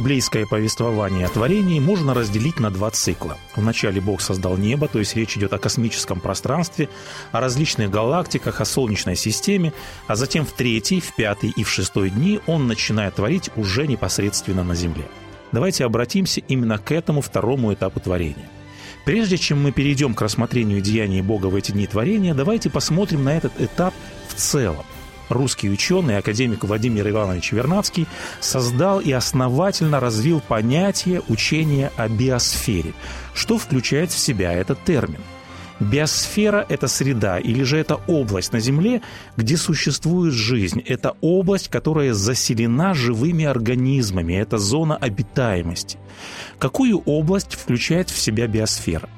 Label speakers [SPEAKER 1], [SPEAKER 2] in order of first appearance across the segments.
[SPEAKER 1] Библейское повествование о творении можно разделить на два цикла. Вначале Бог создал небо, то есть речь идет о космическом пространстве, о различных галактиках, о Солнечной системе, а затем в третий, в пятый и в шестой дни Он начинает творить уже непосредственно на Земле. Давайте обратимся именно к этому второму этапу творения. Прежде чем мы перейдем к рассмотрению деяний Бога в эти дни творения, давайте посмотрим на этот этап в целом – русский ученый, академик Владимир Иванович Вернадский, создал и основательно развил понятие учения о биосфере. Что включает в себя этот термин? Биосфера – это среда или же это область на Земле, где существует жизнь. Это область, которая заселена живыми организмами. Это зона обитаемости. Какую область включает в себя биосфера?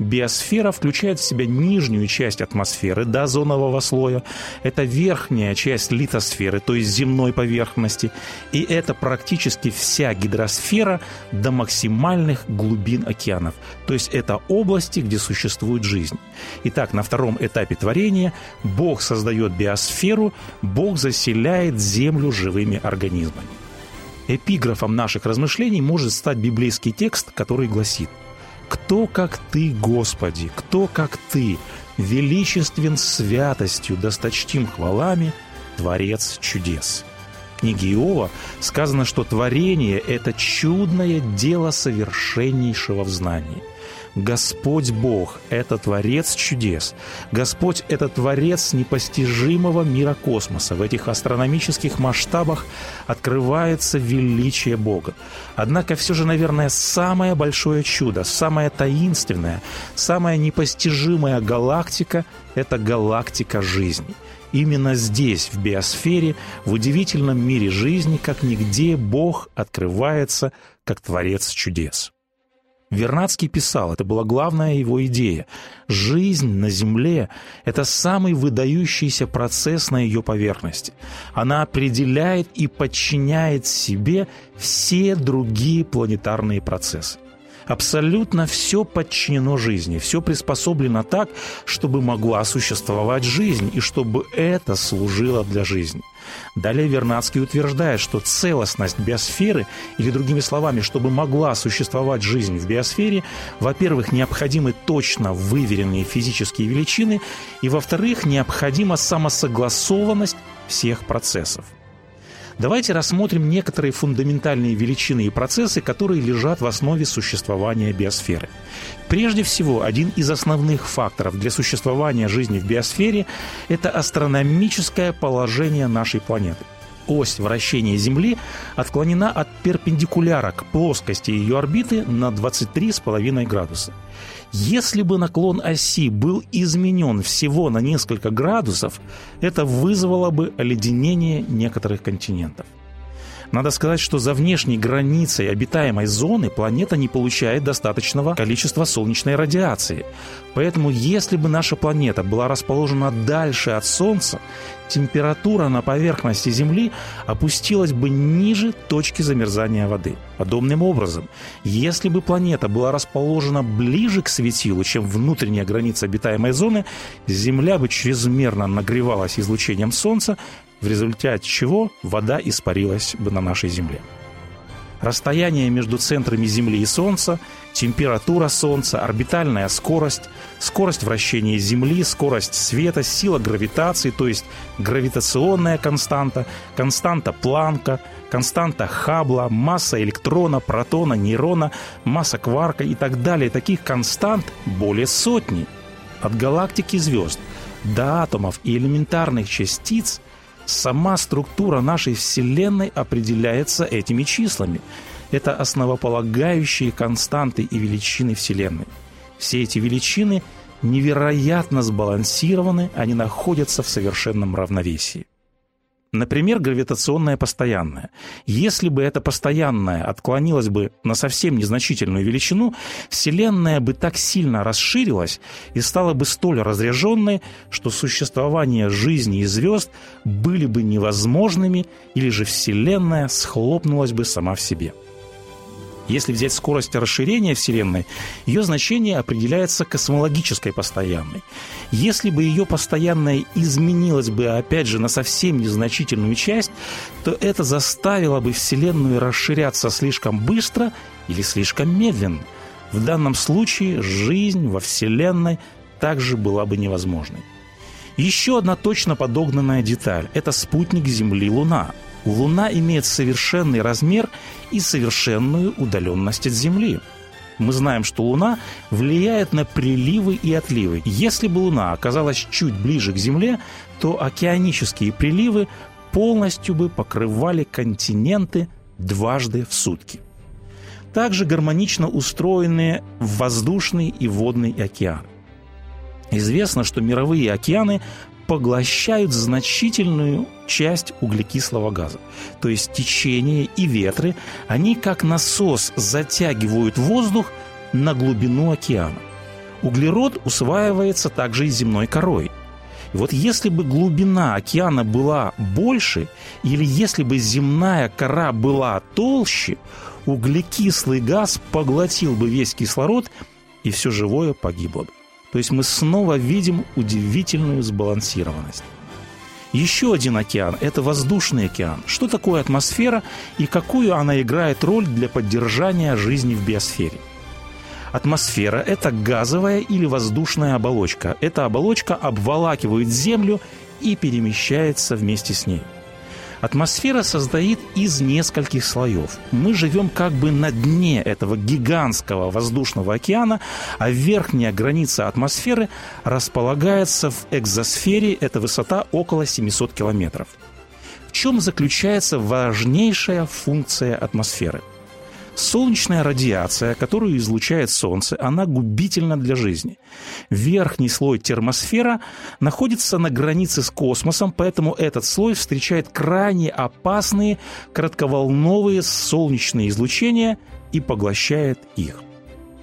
[SPEAKER 1] Биосфера включает в себя нижнюю часть атмосферы до озонового слоя. Это верхняя часть литосферы, то есть земной поверхности. И это практически вся гидросфера до максимальных глубин океанов. То есть это области, где существует жизнь. Итак, на втором этапе творения Бог создает биосферу, Бог заселяет Землю живыми организмами. Эпиграфом наших размышлений может стать библейский текст, который гласит – кто, как Ты, Господи, кто, как Ты, величествен святостью, досточтим хвалами, Творец чудес. Книге Иова сказано, что творение – это чудное дело совершеннейшего в знании – Господь Бог – это Творец чудес. Господь – это Творец непостижимого мира космоса. В этих астрономических масштабах открывается величие Бога. Однако все же, наверное, самое большое чудо, самое таинственное, самая непостижимая галактика – это галактика жизни. Именно здесь, в биосфере, в удивительном мире жизни, как нигде Бог открывается как Творец чудес. Вернадский писал, это была главная его идея. Жизнь на Земле – это самый выдающийся процесс на ее поверхности. Она определяет и подчиняет себе все другие планетарные процессы. Абсолютно все подчинено жизни, все приспособлено так, чтобы могла существовать жизнь и чтобы это служило для жизни. Далее Вернадский утверждает, что целостность биосферы, или другими словами, чтобы могла существовать жизнь в биосфере, во-первых, необходимы точно выверенные физические величины, и, во-вторых, необходима самосогласованность всех процессов – Давайте рассмотрим некоторые фундаментальные величины и процессы, которые лежат в основе существования биосферы. Прежде всего, один из основных факторов для существования жизни в биосфере – это астрономическое положение нашей планеты ось вращения Земли отклонена от перпендикуляра к плоскости ее орбиты на 23,5 градуса. Если бы наклон оси был изменен всего на несколько градусов, это вызвало бы оледенение некоторых континентов. Надо сказать, что за внешней границей обитаемой зоны планета не получает достаточного количества солнечной радиации. Поэтому если бы наша планета была расположена дальше от Солнца, температура на поверхности Земли опустилась бы ниже точки замерзания воды. Подобным образом, если бы планета была расположена ближе к светилу, чем внутренняя граница обитаемой зоны, Земля бы чрезмерно нагревалась излучением Солнца, в результате чего вода испарилась бы на нашей Земле. Расстояние между центрами Земли и Солнца, температура Солнца, орбитальная скорость, скорость вращения Земли, скорость света, сила гравитации, то есть гравитационная константа, константа Планка, константа Хаббла, масса электрона, протона, нейрона, масса кварка и так далее. Таких констант более сотни. От галактики звезд до атомов и элементарных частиц – Сама структура нашей Вселенной определяется этими числами. Это основополагающие константы и величины Вселенной. Все эти величины невероятно сбалансированы, они находятся в совершенном равновесии. Например, гравитационное постоянное. Если бы это постоянное отклонилось бы на совсем незначительную величину, Вселенная бы так сильно расширилась и стала бы столь разряженной, что существование жизни и звезд были бы невозможными, или же Вселенная схлопнулась бы сама в себе. Если взять скорость расширения Вселенной, ее значение определяется космологической постоянной. Если бы ее постоянная изменилась бы, опять же, на совсем незначительную часть, то это заставило бы Вселенную расширяться слишком быстро или слишком медленно. В данном случае жизнь во Вселенной также была бы невозможной. Еще одна точно подогнанная деталь – это спутник Земли Луна – Луна имеет совершенный размер и совершенную удаленность от Земли. Мы знаем, что Луна влияет на приливы и отливы. Если бы Луна оказалась чуть ближе к Земле, то океанические приливы полностью бы покрывали континенты дважды в сутки. Также гармонично устроены воздушный и водный океан. Известно, что мировые океаны поглощают значительную часть углекислого газа. То есть течение и ветры, они как насос затягивают воздух на глубину океана. Углерод усваивается также и земной корой. И вот если бы глубина океана была больше, или если бы земная кора была толще, углекислый газ поглотил бы весь кислород, и все живое погибло бы. То есть мы снова видим удивительную сбалансированность. Еще один океан – это воздушный океан. Что такое атмосфера и какую она играет роль для поддержания жизни в биосфере? Атмосфера – это газовая или воздушная оболочка. Эта оболочка обволакивает Землю и перемещается вместе с ней – Атмосфера состоит из нескольких слоев. Мы живем как бы на дне этого гигантского воздушного океана, а верхняя граница атмосферы располагается в экзосфере, это высота около 700 километров. В чем заключается важнейшая функция атмосферы – Солнечная радиация, которую излучает Солнце, она губительна для жизни. Верхний слой термосфера находится на границе с космосом, поэтому этот слой встречает крайне опасные кратковолновые солнечные излучения и поглощает их.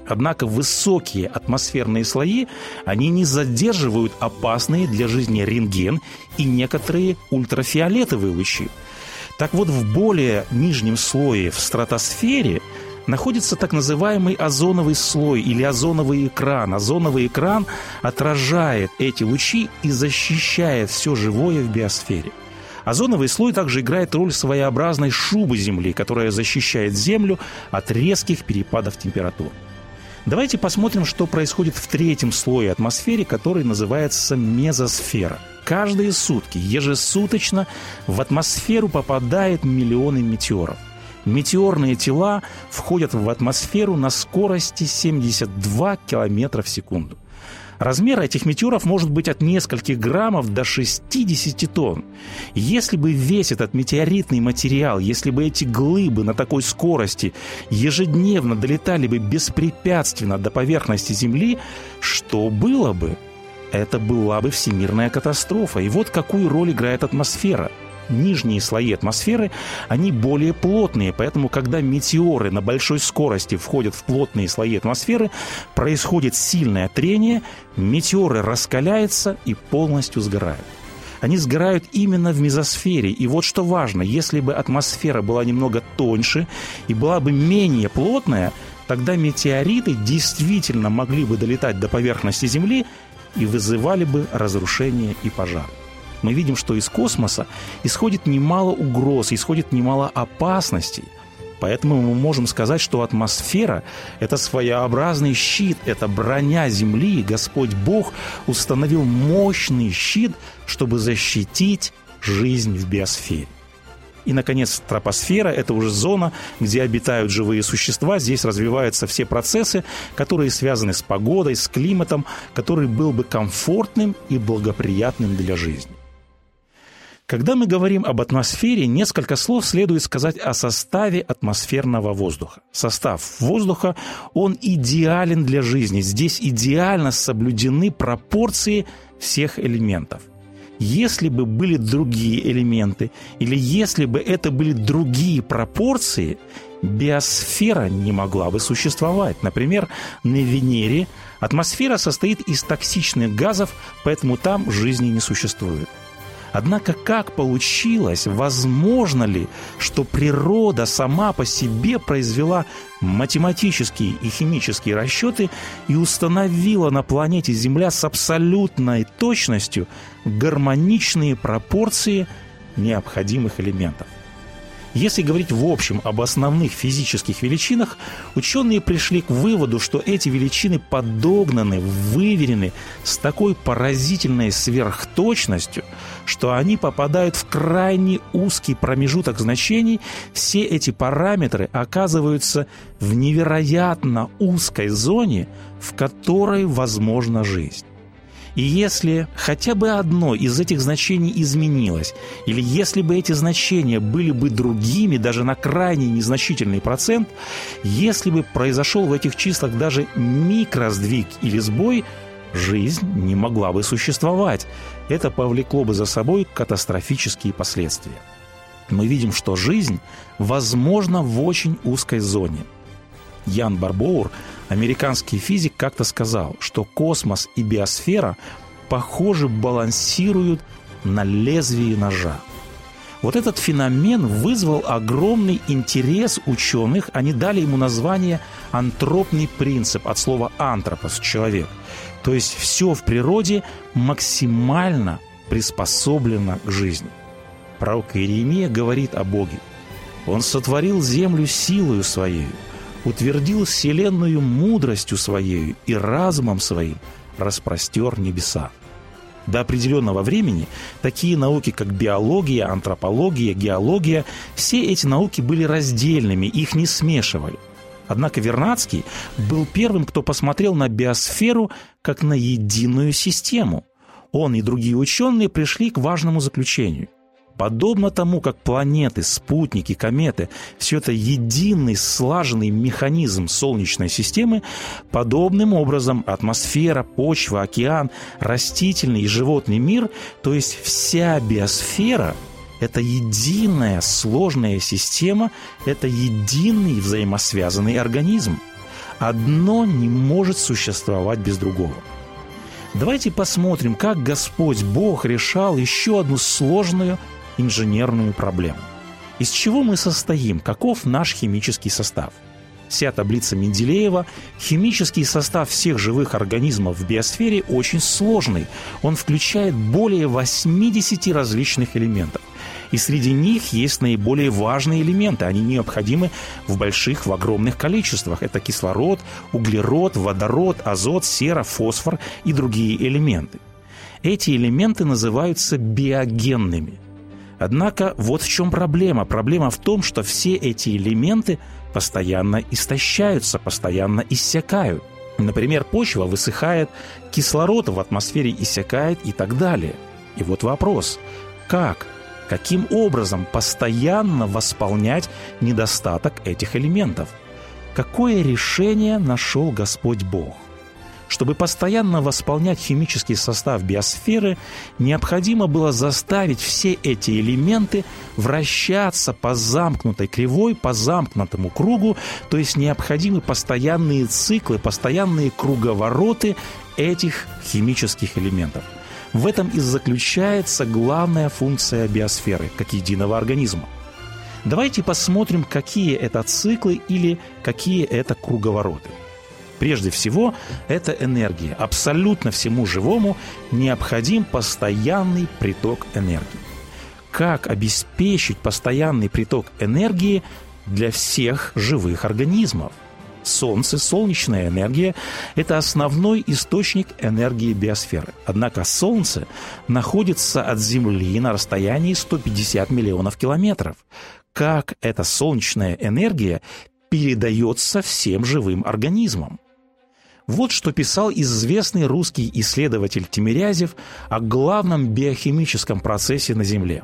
[SPEAKER 1] Однако высокие атмосферные слои, они не задерживают опасные для жизни рентген и некоторые ультрафиолетовые лучи. Так вот, в более нижнем слое, в стратосфере, находится так называемый озоновый слой или озоновый экран. Озоновый экран отражает эти лучи и защищает все живое в биосфере. Озоновый слой также играет роль своеобразной шубы Земли, которая защищает Землю от резких перепадов температур. Давайте посмотрим, что происходит в третьем слое атмосферы, который называется мезосфера – Каждые сутки, ежесуточно в атмосферу попадает миллионы метеоров. Метеорные тела входят в атмосферу на скорости 72 км в секунду. Размер этих метеоров может быть от нескольких граммов до 60 тонн. Если бы весь этот метеоритный материал, если бы эти глыбы на такой скорости ежедневно долетали бы беспрепятственно до поверхности Земли, что было бы? Это была бы всемирная катастрофа. И вот какую роль играет атмосфера. Нижние слои атмосферы, они более плотные, поэтому когда метеоры на большой скорости входят в плотные слои атмосферы, происходит сильное трение, метеоры раскаляются и полностью сгорают они сгорают именно в мезосфере. И вот что важно, если бы атмосфера была немного тоньше и была бы менее плотная, тогда метеориты действительно могли бы долетать до поверхности Земли и вызывали бы разрушение и пожар. Мы видим, что из космоса исходит немало угроз, исходит немало опасностей. Поэтому мы можем сказать, что атмосфера – это своеобразный щит, это броня Земли. Господь Бог установил мощный щит, чтобы защитить жизнь в биосфере. И, наконец, тропосфера – это уже зона, где обитают живые существа. Здесь развиваются все процессы, которые связаны с погодой, с климатом, который был бы комфортным и благоприятным для жизни. Когда мы говорим об атмосфере, несколько слов следует сказать о составе атмосферного воздуха. Состав воздуха, он идеален для жизни. Здесь идеально соблюдены пропорции всех элементов – если бы были другие элементы, или если бы это были другие пропорции, биосфера не могла бы существовать. Например, на Венере атмосфера состоит из токсичных газов, поэтому там жизни не существует. Однако как получилось, возможно ли, что природа сама по себе произвела математические и химические расчеты и установила на планете Земля с абсолютной точностью гармоничные пропорции необходимых элементов? Если говорить в общем об основных физических величинах, ученые пришли к выводу, что эти величины подогнаны, выверены с такой поразительной сверхточностью, что они попадают в крайне узкий промежуток значений, все эти параметры оказываются в невероятно узкой зоне, в которой возможна жизнь. И если хотя бы одно из этих значений изменилось, или если бы эти значения были бы другими, даже на крайне незначительный процент, если бы произошел в этих числах даже микросдвиг или сбой, жизнь не могла бы существовать. Это повлекло бы за собой катастрофические последствия. Мы видим, что жизнь возможна в очень узкой зоне. Ян Барбоур Американский физик как-то сказал, что космос и биосфера, похоже, балансируют на лезвии ножа. Вот этот феномен вызвал огромный интерес ученых. Они дали ему название антропный принцип от слова антропос – человек. То есть все в природе максимально приспособлено к жизни. Пророк Иеремия говорит о Боге. Он сотворил землю силою своей, утвердил вселенную мудростью своей и разумом своим распростер небеса. До определенного времени такие науки, как биология, антропология, геология, все эти науки были раздельными, их не смешивали. Однако Вернадский был первым, кто посмотрел на биосферу как на единую систему. Он и другие ученые пришли к важному заключению. Подобно тому, как планеты, спутники, кометы – все это единый слаженный механизм Солнечной системы, подобным образом атмосфера, почва, океан, растительный и животный мир, то есть вся биосфера – это единая сложная система, это единый взаимосвязанный организм. Одно не может существовать без другого. Давайте посмотрим, как Господь Бог решал еще одну сложную инженерную проблему. Из чего мы состоим? Каков наш химический состав? Вся таблица Менделеева, химический состав всех живых организмов в биосфере очень сложный. Он включает более 80 различных элементов. И среди них есть наиболее важные элементы. Они необходимы в больших, в огромных количествах. Это кислород, углерод, водород, азот, сера, фосфор и другие элементы. Эти элементы называются биогенными – Однако вот в чем проблема. Проблема в том, что все эти элементы постоянно истощаются, постоянно иссякают. Например, почва высыхает, кислород в атмосфере иссякает и так далее. И вот вопрос, как, каким образом постоянно восполнять недостаток этих элементов? Какое решение нашел Господь Бог? Чтобы постоянно восполнять химический состав биосферы, необходимо было заставить все эти элементы вращаться по замкнутой кривой, по замкнутому кругу, то есть необходимы постоянные циклы, постоянные круговороты этих химических элементов. В этом и заключается главная функция биосферы, как единого организма. Давайте посмотрим, какие это циклы или какие это круговороты – Прежде всего, это энергия. Абсолютно всему живому необходим постоянный приток энергии. Как обеспечить постоянный приток энергии для всех живых организмов? Солнце, солнечная энергия – это основной источник энергии биосферы. Однако Солнце находится от Земли на расстоянии 150 миллионов километров. Как эта солнечная энергия передается всем живым организмам? Вот что писал известный русский исследователь Тимирязев о главном биохимическом процессе на Земле.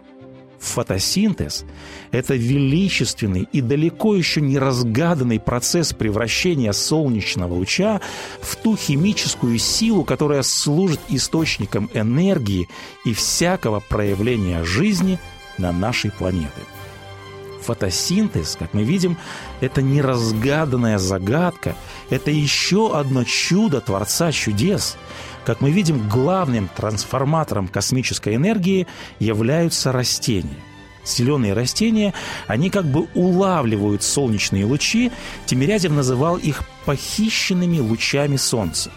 [SPEAKER 1] Фотосинтез – это величественный и далеко еще не разгаданный процесс превращения солнечного луча в ту химическую силу, которая служит источником энергии и всякого проявления жизни на нашей планете. Фотосинтез, как мы видим, это неразгаданная загадка, это еще одно чудо Творца чудес. Как мы видим, главным трансформатором космической энергии являются растения. Зеленые растения, они как бы улавливают солнечные лучи. Тимирязев называл их похищенными лучами Солнца.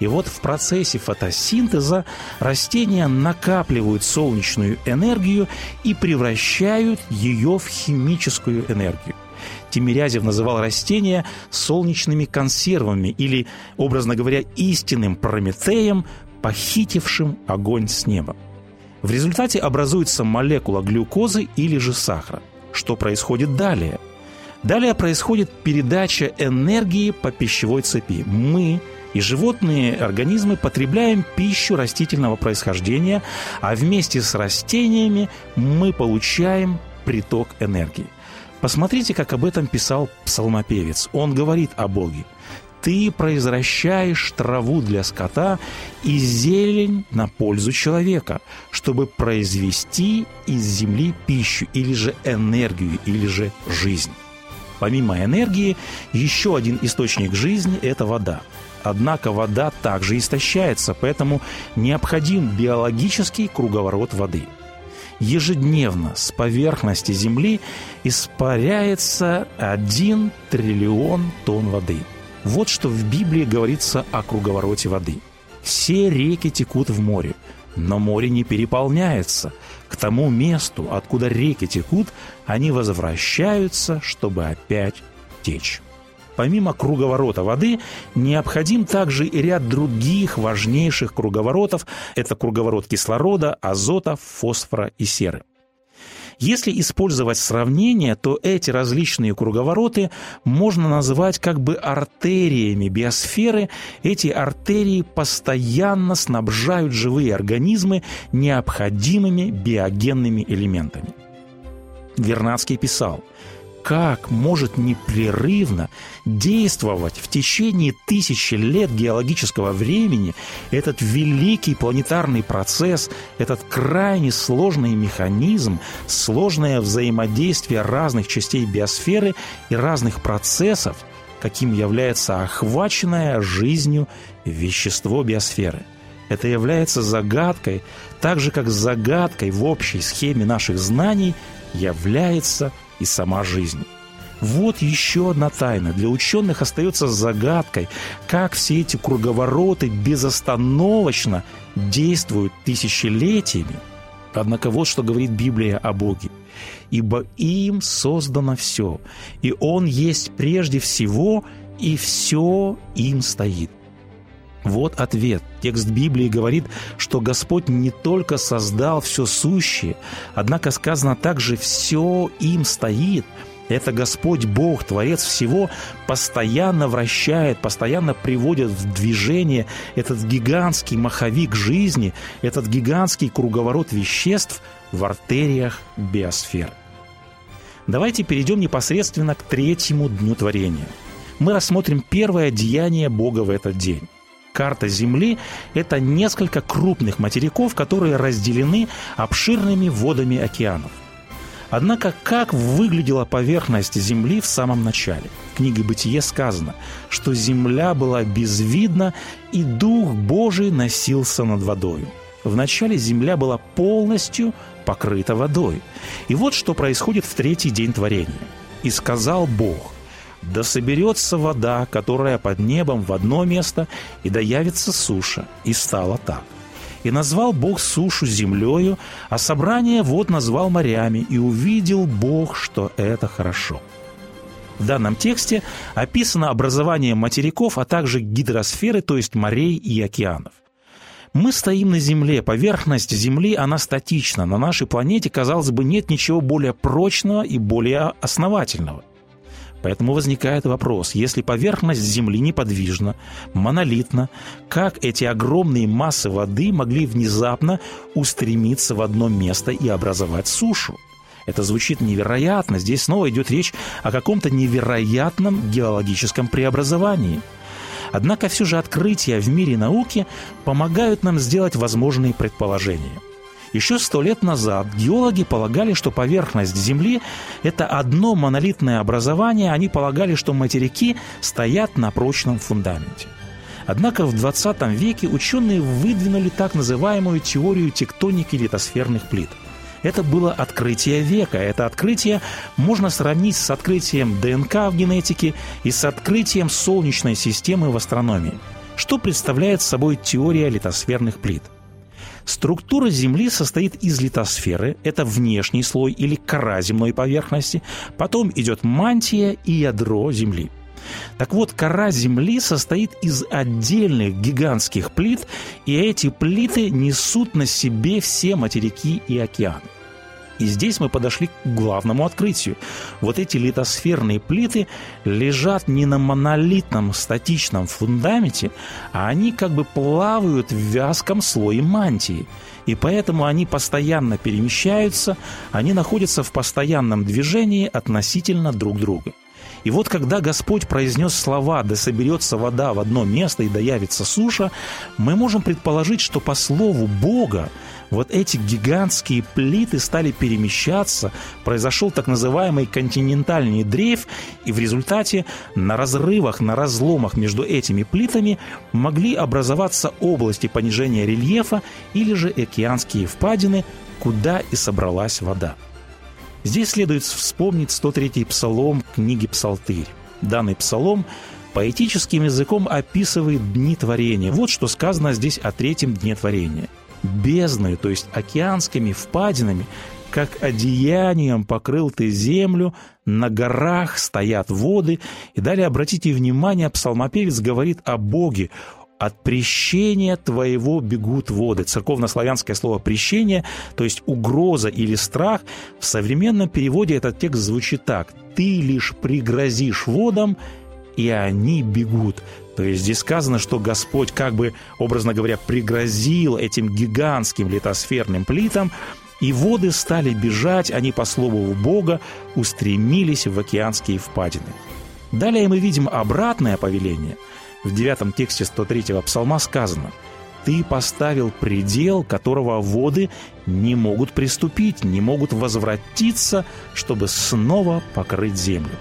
[SPEAKER 1] И вот в процессе фотосинтеза растения накапливают солнечную энергию и превращают ее в химическую энергию. Тимирязев называл растения солнечными консервами или, образно говоря, истинным Прометеем, похитившим огонь с неба. В результате образуется молекула глюкозы или же сахара. Что происходит далее? Далее происходит передача энергии по пищевой цепи. Мы и животные организмы потребляем пищу растительного происхождения, а вместе с растениями мы получаем приток энергии. Посмотрите, как об этом писал псалмопевец. Он говорит о Боге. «Ты произвращаешь траву для скота и зелень на пользу человека, чтобы произвести из земли пищу или же энергию, или же жизнь». Помимо энергии, еще один источник жизни – это вода. Однако вода также истощается, поэтому необходим биологический круговорот воды – ежедневно с поверхности Земли испаряется 1 триллион тонн воды. Вот что в Библии говорится о круговороте воды. Все реки текут в море, но море не переполняется. К тому месту, откуда реки текут, они возвращаются, чтобы опять течь помимо круговорота воды, необходим также и ряд других важнейших круговоротов. Это круговорот кислорода, азота, фосфора и серы. Если использовать сравнение, то эти различные круговороты можно назвать как бы артериями биосферы. Эти артерии постоянно снабжают живые организмы необходимыми биогенными элементами. Вернадский писал – как может непрерывно действовать в течение тысячи лет геологического времени этот великий планетарный процесс, этот крайне сложный механизм, сложное взаимодействие разных частей биосферы и разных процессов, каким является охваченное жизнью вещество биосферы. Это является загадкой, так же как загадкой в общей схеме наших знаний является и сама жизнь. Вот еще одна тайна. Для ученых остается загадкой, как все эти круговороты безостановочно действуют тысячелетиями. Однако вот что говорит Библия о Боге. «Ибо им создано все, и Он есть прежде всего, и все им стоит». Вот ответ. Текст Библии говорит, что Господь не только создал все сущее, однако сказано также «все им стоит». Это Господь Бог, Творец всего, постоянно вращает, постоянно приводит в движение этот гигантский маховик жизни, этот гигантский круговорот веществ в артериях биосферы. Давайте перейдем непосредственно к третьему дню творения. Мы рассмотрим первое деяние Бога в этот день. Карта Земли – это несколько крупных материков, которые разделены обширными водами океанов. Однако, как выглядела поверхность Земли в самом начале? В книге «Бытие» сказано, что Земля была безвидна, и Дух Божий носился над водою. Вначале Земля была полностью покрыта водой. И вот что происходит в третий день творения. «И сказал Бог – да соберется вода, которая под небом в одно место, и да явится суша. И стало так. И назвал Бог сушу землею, а собрание вод назвал морями, и увидел Бог, что это хорошо. В данном тексте описано образование материков, а также гидросферы, то есть морей и океанов. Мы стоим на Земле, поверхность Земли, она статична. На нашей планете, казалось бы, нет ничего более прочного и более основательного. Поэтому возникает вопрос, если поверхность Земли неподвижна, монолитна, как эти огромные массы воды могли внезапно устремиться в одно место и образовать сушу? Это звучит невероятно. Здесь снова идет речь о каком-то невероятном геологическом преобразовании. Однако все же открытия в мире науки помогают нам сделать возможные предположения – еще сто лет назад геологи полагали, что поверхность Земли – это одно монолитное образование, они полагали, что материки стоят на прочном фундаменте. Однако в 20 веке ученые выдвинули так называемую теорию тектоники литосферных плит. Это было открытие века. Это открытие можно сравнить с открытием ДНК в генетике и с открытием Солнечной системы в астрономии. Что представляет собой теория литосферных плит – Структура Земли состоит из литосферы, это внешний слой или кора земной поверхности, потом идет мантия и ядро Земли. Так вот, кора Земли состоит из отдельных гигантских плит, и эти плиты несут на себе все материки и океаны. И здесь мы подошли к главному открытию. Вот эти литосферные плиты лежат не на монолитном статичном фундаменте, а они как бы плавают в вязком слое мантии. И поэтому они постоянно перемещаются, они находятся в постоянном движении относительно друг друга. И вот когда Господь произнес слова «да соберется вода в одно место и да явится суша», мы можем предположить, что по слову Бога вот эти гигантские плиты стали перемещаться, произошел так называемый континентальный дрейф, и в результате на разрывах, на разломах между этими плитами могли образоваться области понижения рельефа или же океанские впадины, куда и собралась вода. Здесь следует вспомнить 103-й псалом книги «Псалтырь». Данный псалом поэтическим языком описывает дни творения. Вот что сказано здесь о третьем дне творения. «Бездною, то есть океанскими впадинами, как одеянием покрыл ты землю, на горах стоят воды». И далее обратите внимание, псалмопевец говорит о Боге, от прещения твоего бегут воды. Церковнославянское слово «прещение», то есть угроза или страх, в современном переводе этот текст звучит так. «Ты лишь пригрозишь водам, и они бегут». То есть здесь сказано, что Господь, как бы, образно говоря, пригрозил этим гигантским литосферным плитам, и воды стали бежать, они, по слову Бога, устремились в океанские впадины. Далее мы видим обратное повеление – в девятом тексте 103-го псалма сказано «Ты поставил предел, которого воды не могут приступить, не могут возвратиться, чтобы снова покрыть землю».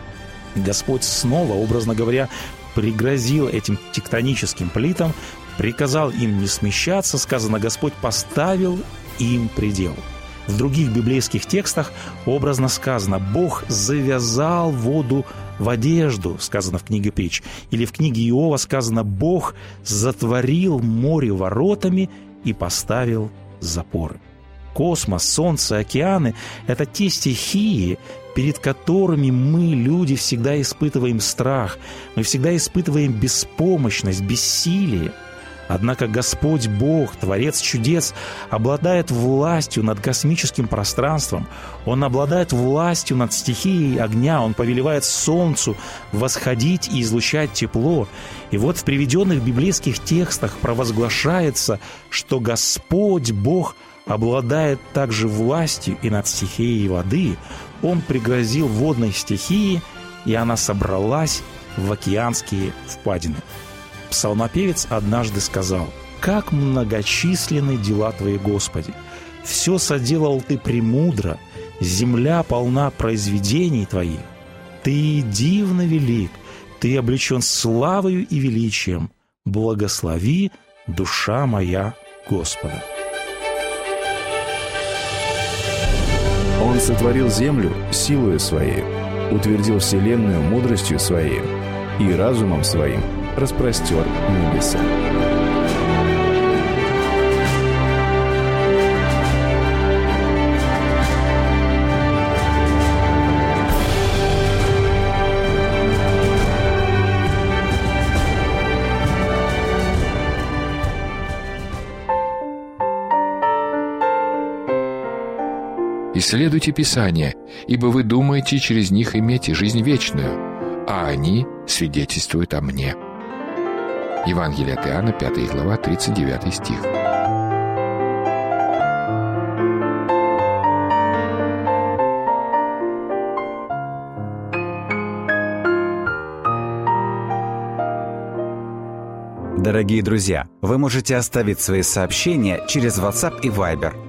[SPEAKER 1] Господь снова, образно говоря, пригрозил этим тектоническим плитам, приказал им не смещаться, сказано, Господь поставил им предел. В других библейских текстах образно сказано «Бог завязал воду в одежду, сказано в книге притч. Или в книге Иова сказано «Бог затворил море воротами и поставил запоры». Космос, солнце, океаны – это те стихии, перед которыми мы, люди, всегда испытываем страх, мы всегда испытываем беспомощность, бессилие – Однако Господь Бог, Творец чудес, обладает властью над космическим пространством. Он обладает властью над стихией огня. Он повелевает солнцу восходить и излучать тепло. И вот в приведенных библейских текстах провозглашается, что Господь Бог обладает также властью и над стихией воды. Он пригрозил водной стихии, и она собралась в океанские впадины. Псалмопевец однажды сказал, «Как многочисленны дела Твои, Господи! Все соделал Ты премудро, земля полна произведений Твоих. Ты дивно велик, Ты облечен славою и величием. Благослови, душа моя, Господа!»
[SPEAKER 2] Он сотворил землю силою своей, утвердил вселенную мудростью своей и разумом своим – распростер небеса.
[SPEAKER 3] Исследуйте Писание, ибо вы думаете через них иметь жизнь вечную, а они свидетельствуют о мне». Евангелие от Иоанна, 5 глава, 39 стих.
[SPEAKER 4] Дорогие друзья, вы можете оставить свои сообщения через WhatsApp и Viber –